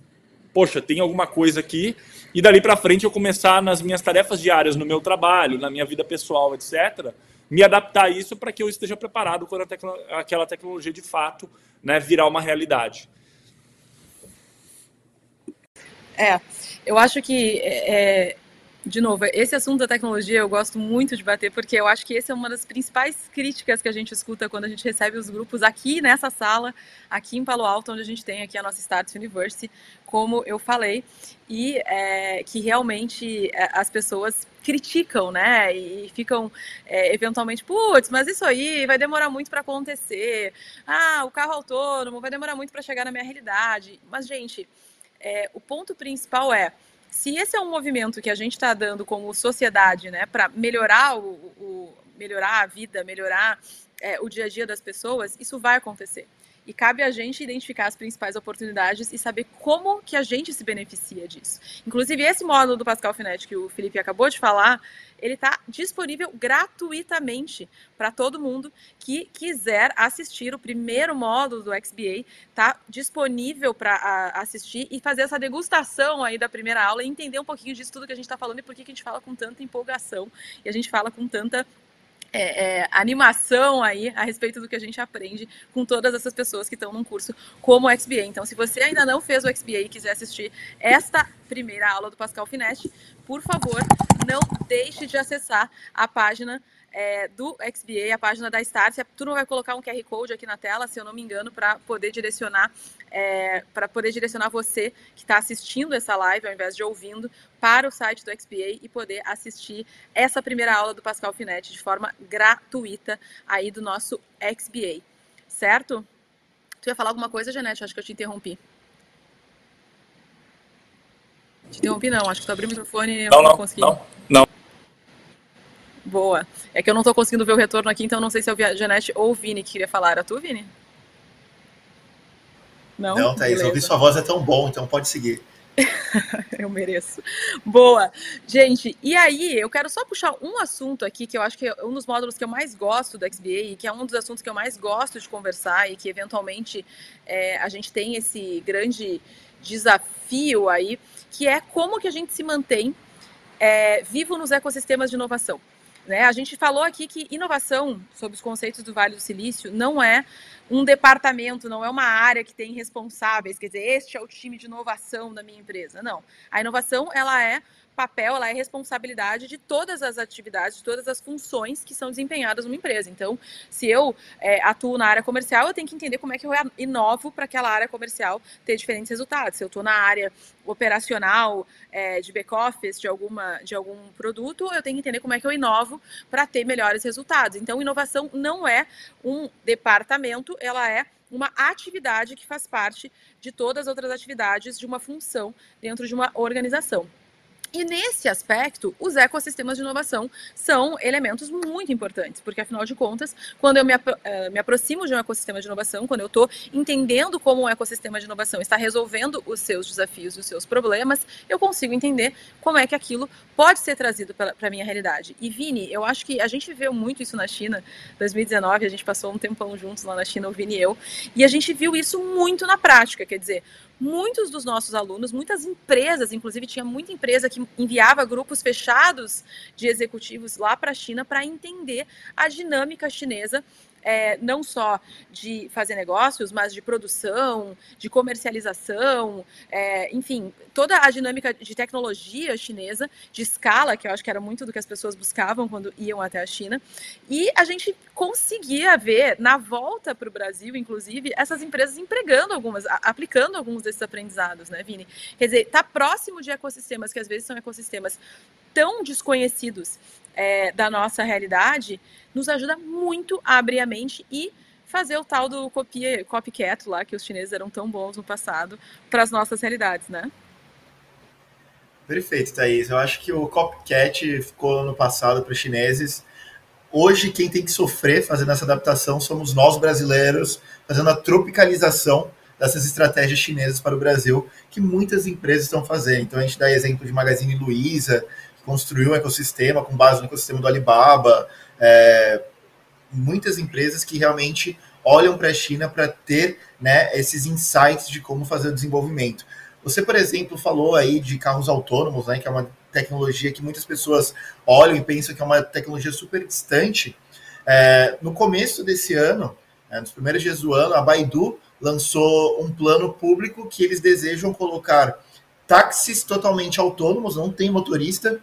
poxa, tem alguma coisa aqui, e dali para frente eu começar nas minhas tarefas diárias, no meu trabalho, na minha vida pessoal, etc., me adaptar a isso para que eu esteja preparado quando tecno aquela tecnologia de fato né, virar uma realidade. É, eu acho que é, é de novo, esse assunto da tecnologia eu gosto muito de bater, porque eu acho que esse é uma das principais críticas que a gente escuta quando a gente recebe os grupos aqui nessa sala, aqui em Palo Alto, onde a gente tem aqui a nossa Starts University, como eu falei, e é, que realmente é, as pessoas criticam, né? E ficam é, eventualmente, putz, mas isso aí vai demorar muito para acontecer. Ah, o carro autônomo vai demorar muito para chegar na minha realidade. Mas, gente, é, o ponto principal é se esse é um movimento que a gente está dando como sociedade, né, para melhorar o, o, melhorar a vida, melhorar é, o dia a dia das pessoas, isso vai acontecer. E cabe a gente identificar as principais oportunidades e saber como que a gente se beneficia disso. Inclusive, esse módulo do Pascal Finet que o Felipe acabou de falar, ele está disponível gratuitamente para todo mundo que quiser assistir o primeiro módulo do XBA. Está disponível para assistir e fazer essa degustação aí da primeira aula e entender um pouquinho disso tudo que a gente está falando e por que a gente fala com tanta empolgação e a gente fala com tanta é, é, animação aí a respeito do que a gente aprende com todas essas pessoas que estão num curso como o XBA. Então, se você ainda não fez o XBA e quiser assistir esta primeira aula do Pascal Fineste, por favor, não deixe de acessar a página é, do XBA, a página da Start. A turma vai colocar um QR Code aqui na tela, se eu não me engano, para poder direcionar é, para poder direcionar você que está assistindo essa live, ao invés de ouvindo, para o site do XBA e poder assistir essa primeira aula do Pascal Finetti de forma gratuita aí do nosso XBA, certo? Tu ia falar alguma coisa, Janete? Acho que eu te interrompi. Te interrompi não, acho que tu abriu o microfone e eu não, não, não consegui. Não, não. Boa. É que eu não estou conseguindo ver o retorno aqui, então não sei se é a Janete ou o Vini que queria falar. Era tu, Vini? Não, não Thaís, ouvir sua voz é tão bom, então pode seguir. eu mereço. Boa. Gente, e aí, eu quero só puxar um assunto aqui que eu acho que é um dos módulos que eu mais gosto do XBA e que é um dos assuntos que eu mais gosto de conversar e que eventualmente é, a gente tem esse grande desafio aí, que é como que a gente se mantém é, vivo nos ecossistemas de inovação. Né? A gente falou aqui que inovação, sob os conceitos do Vale do Silício, não é um departamento, não é uma área que tem responsáveis, quer dizer, este é o time de inovação da minha empresa. Não. A inovação, ela é papel, ela é responsabilidade de todas as atividades, de todas as funções que são desempenhadas numa empresa. Então, se eu é, atuo na área comercial, eu tenho que entender como é que eu inovo para aquela área comercial ter diferentes resultados. Se eu estou na área operacional, é, de back-office, de, alguma, de algum produto, eu tenho que entender como é que eu inovo para ter melhores resultados. Então, inovação não é um departamento, ela é uma atividade que faz parte de todas as outras atividades de uma função dentro de uma organização. E nesse aspecto, os ecossistemas de inovação são elementos muito importantes, porque afinal de contas, quando eu me, apro eh, me aproximo de um ecossistema de inovação, quando eu estou entendendo como um ecossistema de inovação está resolvendo os seus desafios, os seus problemas, eu consigo entender como é que aquilo pode ser trazido para a minha realidade. E Vini, eu acho que a gente viveu muito isso na China, 2019, a gente passou um tempão juntos lá na China, o Vini e eu, e a gente viu isso muito na prática, quer dizer, muitos dos nossos alunos, muitas empresas, inclusive tinha muita empresa que enviava grupos fechados de executivos lá para a China para entender a dinâmica chinesa é, não só de fazer negócios, mas de produção, de comercialização, é, enfim, toda a dinâmica de tecnologia chinesa, de escala, que eu acho que era muito do que as pessoas buscavam quando iam até a China. E a gente conseguia ver, na volta para o Brasil, inclusive, essas empresas empregando algumas, aplicando alguns desses aprendizados, né, Vini? Quer dizer, está próximo de ecossistemas que às vezes são ecossistemas tão desconhecidos é, da nossa realidade, nos ajuda muito a abrir a mente e fazer o tal do copia, copycat lá, que os chineses eram tão bons no passado, para as nossas realidades, né? Perfeito, Thaís. Eu acho que o copycat ficou no passado para os chineses. Hoje, quem tem que sofrer fazendo essa adaptação somos nós brasileiros, fazendo a tropicalização dessas estratégias chinesas para o Brasil, que muitas empresas estão fazendo. Então, a gente dá exemplo de Magazine Luiza, construiu um ecossistema com base no ecossistema do Alibaba. É, muitas empresas que realmente olham para a China para ter né, esses insights de como fazer o desenvolvimento. Você, por exemplo, falou aí de carros autônomos, né, que é uma tecnologia que muitas pessoas olham e pensam que é uma tecnologia super distante. É, no começo desse ano, né, nos primeiros dias do ano, a Baidu lançou um plano público que eles desejam colocar táxis totalmente autônomos, não tem motorista,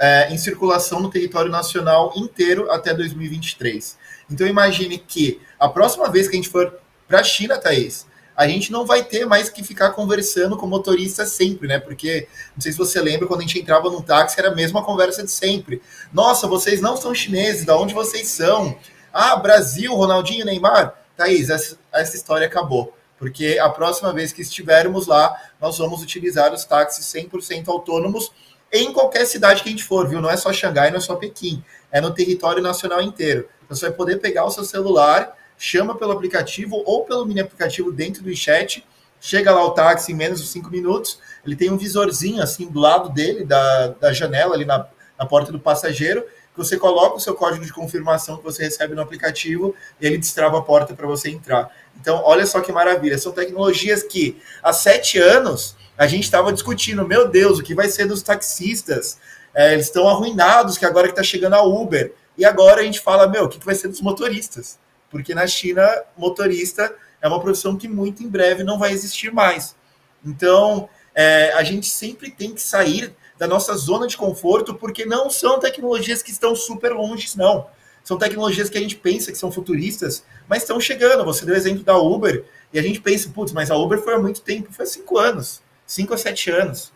é, em circulação no território nacional inteiro até 2023. Então imagine que a próxima vez que a gente for para a China, Thaís, a gente não vai ter mais que ficar conversando com o motorista sempre, né? Porque não sei se você lembra quando a gente entrava num táxi, era a mesma conversa de sempre. Nossa, vocês não são chineses, da onde vocês são? Ah, Brasil, Ronaldinho, Neymar. Thaís, essa, essa história acabou. Porque a próxima vez que estivermos lá, nós vamos utilizar os táxis 100% autônomos em qualquer cidade que a gente for, viu? Não é só Xangai, não é só Pequim, é no território nacional inteiro. Então, você vai poder pegar o seu celular, chama pelo aplicativo ou pelo mini aplicativo dentro do chat, chega lá o táxi em menos de cinco minutos, ele tem um visorzinho assim do lado dele, da, da janela ali na, na porta do passageiro, você coloca o seu código de confirmação que você recebe no aplicativo e ele destrava a porta para você entrar. Então, olha só que maravilha. São tecnologias que há sete anos a gente estava discutindo, meu Deus, o que vai ser dos taxistas? É, eles estão arruinados, que agora que está chegando a Uber. E agora a gente fala, meu, o que vai ser dos motoristas? Porque na China, motorista é uma profissão que muito em breve não vai existir mais. Então, é, a gente sempre tem que sair da nossa zona de conforto, porque não são tecnologias que estão super longe, não. São tecnologias que a gente pensa que são futuristas, mas estão chegando. Você deu o exemplo da Uber, e a gente pensa, putz, mas a Uber foi há muito tempo, foi há cinco anos cinco a sete anos.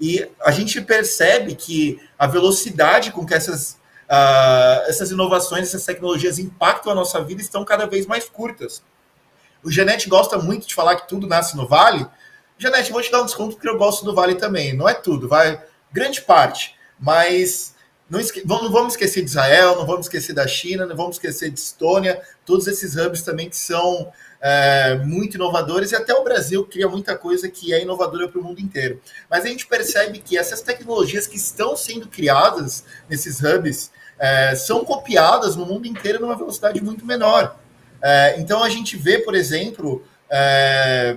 E a gente percebe que a velocidade com que essas, uh, essas inovações, essas tecnologias impactam a nossa vida estão cada vez mais curtas. O Janete gosta muito de falar que tudo nasce no Vale. Janete, vou te dar um desconto porque eu gosto do Vale também. Não é tudo, vai grande parte. Mas não, esque... não, vamos esquecer de Israel, não vamos esquecer da China, não vamos esquecer de Estônia, todos esses hubs também que são é, muito inovadores, e até o Brasil cria muita coisa que é inovadora para o mundo inteiro. Mas a gente percebe que essas tecnologias que estão sendo criadas nesses hubs é, são copiadas no mundo inteiro numa velocidade muito menor. É, então a gente vê, por exemplo, é,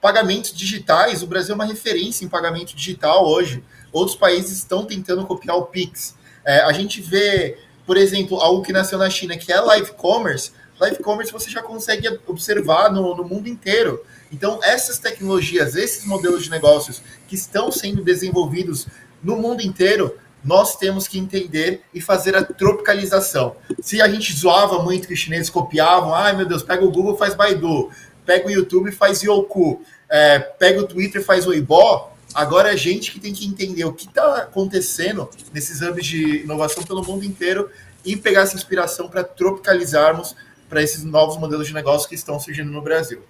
pagamentos digitais, o Brasil é uma referência em pagamento digital hoje. Outros países estão tentando copiar o Pix. É, a gente vê, por exemplo, algo que nasceu na China, que é live commerce, live commerce você já consegue observar no, no mundo inteiro. Então, essas tecnologias, esses modelos de negócios que estão sendo desenvolvidos no mundo inteiro, nós temos que entender e fazer a tropicalização. Se a gente zoava muito que os chineses copiavam, ai meu Deus, pega o Google, faz Baidu, pega o YouTube, faz Youku, é, pega o Twitter, faz Weibo, agora é a gente que tem que entender o que está acontecendo nesses hubs de inovação pelo mundo inteiro e pegar essa inspiração para tropicalizarmos para esses novos modelos de negócio que estão surgindo no Brasil.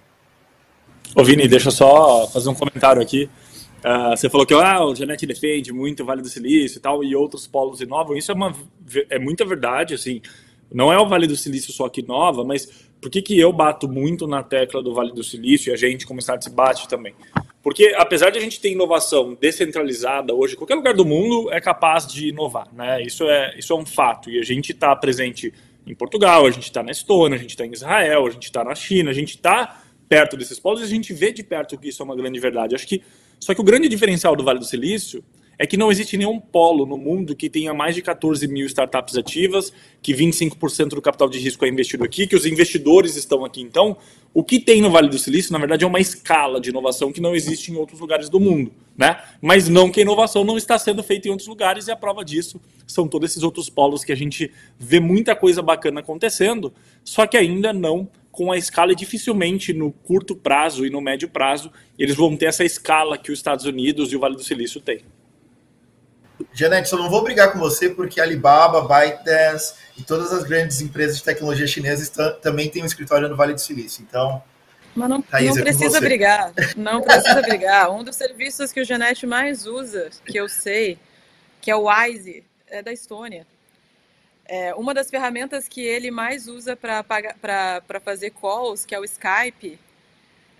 Ô Vini, deixa eu só fazer um comentário aqui. Uh, você falou que ah, o Janete defende muito o Vale do Silício e tal, e outros polos inovam. Isso é, uma, é muita verdade, assim. Não é o Vale do Silício só que inova, mas por que, que eu bato muito na tecla do Vale do Silício e a gente, como se bate também? Porque apesar de a gente ter inovação descentralizada hoje, qualquer lugar do mundo é capaz de inovar, né? Isso é, isso é um fato. E a gente está presente em Portugal, a gente está na Estônia, a gente está em Israel, a gente está na China, a gente está perto desses polos e a gente vê de perto que isso é uma grande verdade. Acho que só que o grande diferencial do Vale do Silício é que não existe nenhum polo no mundo que tenha mais de 14 mil startups ativas, que 25% do capital de risco é investido aqui, que os investidores estão aqui. Então, o que tem no Vale do Silício, na verdade, é uma escala de inovação que não existe em outros lugares do mundo. Né? Mas não que a inovação não está sendo feita em outros lugares, e a prova disso são todos esses outros polos que a gente vê muita coisa bacana acontecendo, só que ainda não com a escala e dificilmente no curto prazo e no médio prazo eles vão ter essa escala que os Estados Unidos e o Vale do Silício têm. Janete, eu não vou brigar com você porque Alibaba, ByteDance e todas as grandes empresas de tecnologia chinesas também têm um escritório no Vale do Silício. Então, Mas não, Thaís, não é precisa brigar, não precisa brigar. Um dos serviços que o Janete mais usa, que eu sei, que é o Wise, é da Estônia. É, uma das ferramentas que ele mais usa para fazer calls, que é o Skype.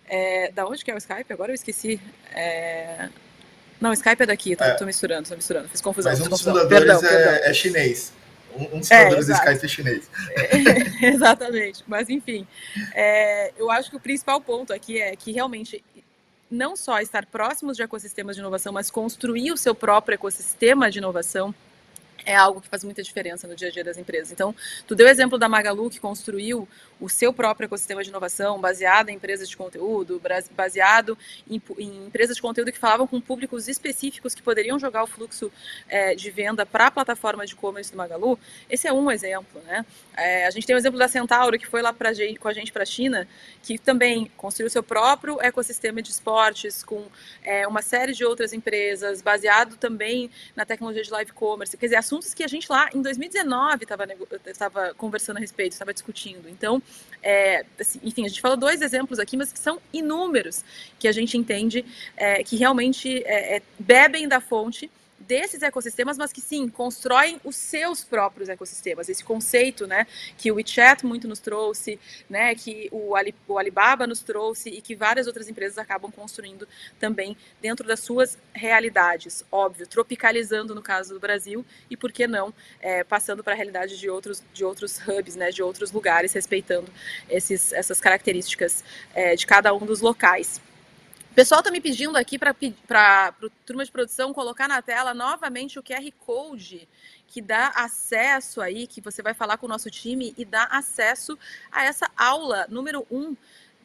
É, da onde que é o Skype? Agora eu esqueci. É... Não, Skype é daqui, tô, é. tô misturando, tô misturando, fiz confusão. Mas um dos fundadores perdão, é, perdão. é chinês. Um, dos fundadores é, do Skype é chinês. Exatamente. Mas, enfim, é, eu acho que o principal ponto aqui é que realmente não só estar próximos de ecossistemas de inovação, mas construir o seu próprio ecossistema de inovação é algo que faz muita diferença no dia a dia das empresas. Então, tu deu o exemplo da Magalu, que construiu o seu próprio ecossistema de inovação, baseado em empresas de conteúdo, baseado em, em empresas de conteúdo que falavam com públicos específicos que poderiam jogar o fluxo é, de venda para a plataforma de e-commerce do Magalu. Esse é um exemplo, né? É, a gente tem o exemplo da Centauro, que foi lá pra, com a gente para a China, que também construiu seu próprio ecossistema de esportes com é, uma série de outras empresas, baseado também na tecnologia de live commerce. Quer dizer, assuntos que a gente lá em 2019 estava conversando a respeito, estava discutindo. Então, é, assim, enfim, a gente falou dois exemplos aqui, mas que são inúmeros, que a gente entende é, que realmente é, é, bebem da fonte desses ecossistemas, mas que sim, constroem os seus próprios ecossistemas. Esse conceito, né, que o WeChat muito nos trouxe, né, que o, Ali, o Alibaba nos trouxe e que várias outras empresas acabam construindo também dentro das suas realidades, óbvio, tropicalizando no caso do Brasil e por que não é, passando para a realidade de outros de outros hubs, né, de outros lugares, respeitando esses, essas características é, de cada um dos locais. O pessoal está me pedindo aqui para a turma de produção colocar na tela novamente o QR Code que dá acesso aí, que você vai falar com o nosso time e dá acesso a essa aula número 1 um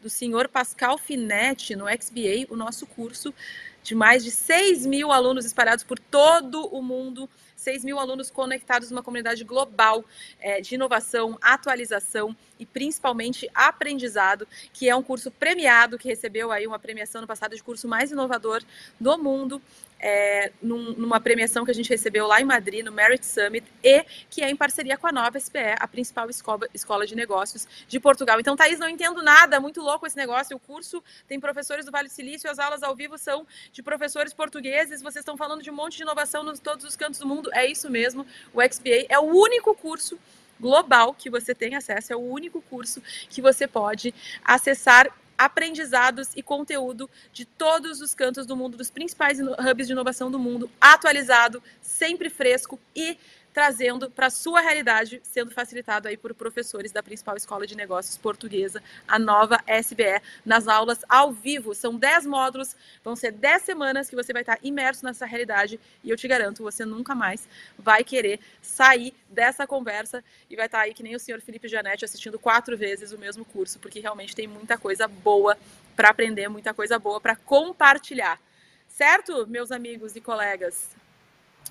do senhor Pascal Finetti no XBA, o nosso curso de mais de 6 mil alunos espalhados por todo o mundo 6 mil alunos conectados numa comunidade global é, de inovação, atualização e principalmente aprendizado, que é um curso premiado, que recebeu aí uma premiação no passado de curso mais inovador do mundo é, num, numa premiação que a gente recebeu lá em Madrid, no Merit Summit, e que é em parceria com a Nova SPE, a principal escola, escola de negócios de Portugal. Então, Thaís, não entendo nada, muito louco esse negócio. O curso tem professores do Vale do Silício, as aulas ao vivo são de professores portugueses, vocês estão falando de um monte de inovação nos todos os cantos do mundo. É isso mesmo, o XPA é o único curso global que você tem acesso, é o único curso que você pode acessar aprendizados e conteúdo de todos os cantos do mundo, dos principais hubs de inovação do mundo, atualizado, sempre fresco e trazendo para a sua realidade, sendo facilitado aí por professores da principal escola de negócios portuguesa, a nova SBE, nas aulas ao vivo. São 10 módulos, vão ser 10 semanas que você vai estar imerso nessa realidade e eu te garanto, você nunca mais vai querer sair dessa conversa e vai estar aí que nem o senhor Felipe Janete assistindo quatro vezes o mesmo curso, porque realmente tem muita coisa boa para aprender, muita coisa boa para compartilhar. Certo, meus amigos e colegas?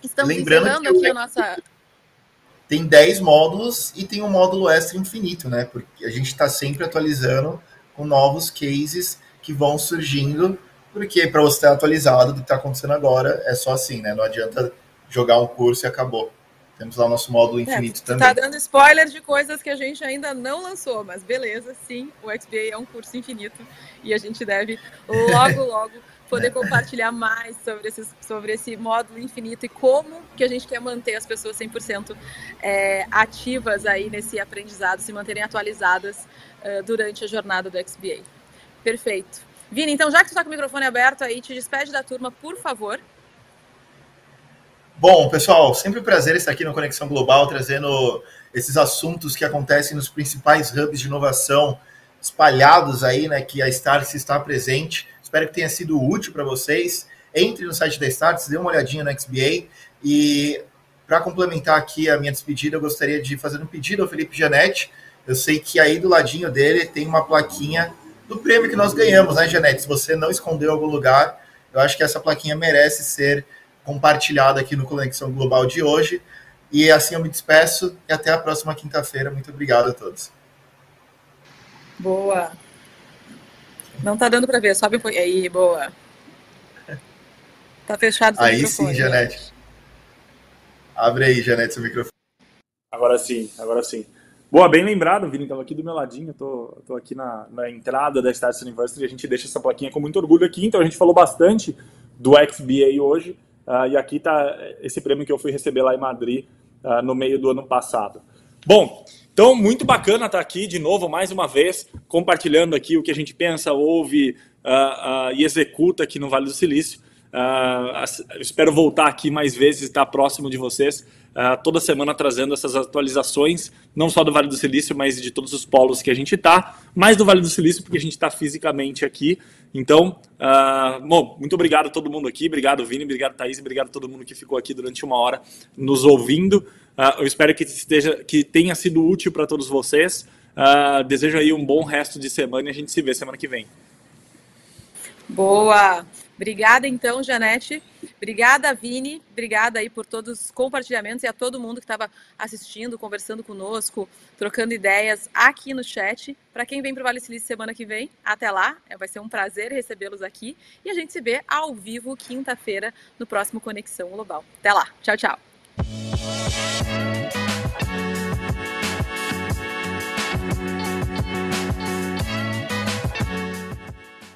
Estamos Lembrando encerrando aqui a nossa tem 10 módulos e tem um módulo extra infinito, né? Porque a gente está sempre atualizando com novos cases que vão surgindo, porque para você estar atualizado do que está acontecendo agora, é só assim, né? Não adianta jogar um curso e acabou. Temos lá o nosso módulo é, infinito é, também. Está dando spoiler de coisas que a gente ainda não lançou, mas beleza, sim, o XBA é um curso infinito e a gente deve logo, logo poder compartilhar mais sobre, esses, sobre esse módulo infinito e como que a gente quer manter as pessoas 100% é, ativas aí nesse aprendizado, se manterem atualizadas uh, durante a jornada do XBA. Perfeito. Vini, então já que tu está com o microfone aberto aí, te despede da turma, por favor. Bom, pessoal, sempre um prazer estar aqui no Conexão Global, trazendo esses assuntos que acontecem nos principais hubs de inovação espalhados aí, né, que a Starse está presente. Espero que tenha sido útil para vocês. Entre no site da Starts, dê uma olhadinha no XBA. E para complementar aqui a minha despedida, eu gostaria de fazer um pedido ao Felipe Janete. Eu sei que aí do ladinho dele tem uma plaquinha do prêmio que nós ganhamos, né, Janete? Se você não escondeu algum lugar, eu acho que essa plaquinha merece ser compartilhada aqui no Conexão Global de hoje. E assim eu me despeço e até a próxima quinta-feira. Muito obrigado a todos. Boa. Não tá dando para ver, sobe um pouquinho. Aí, boa. Tá fechado seu aí microfone. Aí sim, Janete. Abre aí, Janete, seu microfone. Agora sim, agora sim. Boa, bem lembrado, Vini, estava aqui do meu ladinho, tô, tô aqui na, na entrada da Stars University, a gente deixa essa plaquinha com muito orgulho aqui, então a gente falou bastante do XBA hoje, uh, e aqui está esse prêmio que eu fui receber lá em Madrid uh, no meio do ano passado. Bom, então muito bacana estar aqui de novo, mais uma vez, compartilhando aqui o que a gente pensa, ouve uh, e executa aqui no Vale do Silício. espero voltar aqui mais vezes, estar próximo de vocês, uh, toda semana trazendo essas atualizações, não só do Vale do Silício, mas de todos os polos que a gente está, mais do Vale do Silício, porque a gente está fisicamente aqui. Então, uh, bom, muito obrigado a todo mundo aqui, obrigado Vini, obrigado Thaís, obrigado a todo mundo que ficou aqui durante uma hora nos ouvindo. Uh, eu espero que, esteja, que tenha sido útil para todos vocês. Uh, desejo aí um bom resto de semana e a gente se vê semana que vem. Boa! Obrigada, então, Janete. Obrigada, Vini. Obrigada aí por todos os compartilhamentos e a todo mundo que estava assistindo, conversando conosco, trocando ideias aqui no chat. Para quem vem para o Vale Silício semana que vem, até lá. É, vai ser um prazer recebê-los aqui. E a gente se vê ao vivo quinta-feira no próximo Conexão Global. Até lá. Tchau, tchau. Música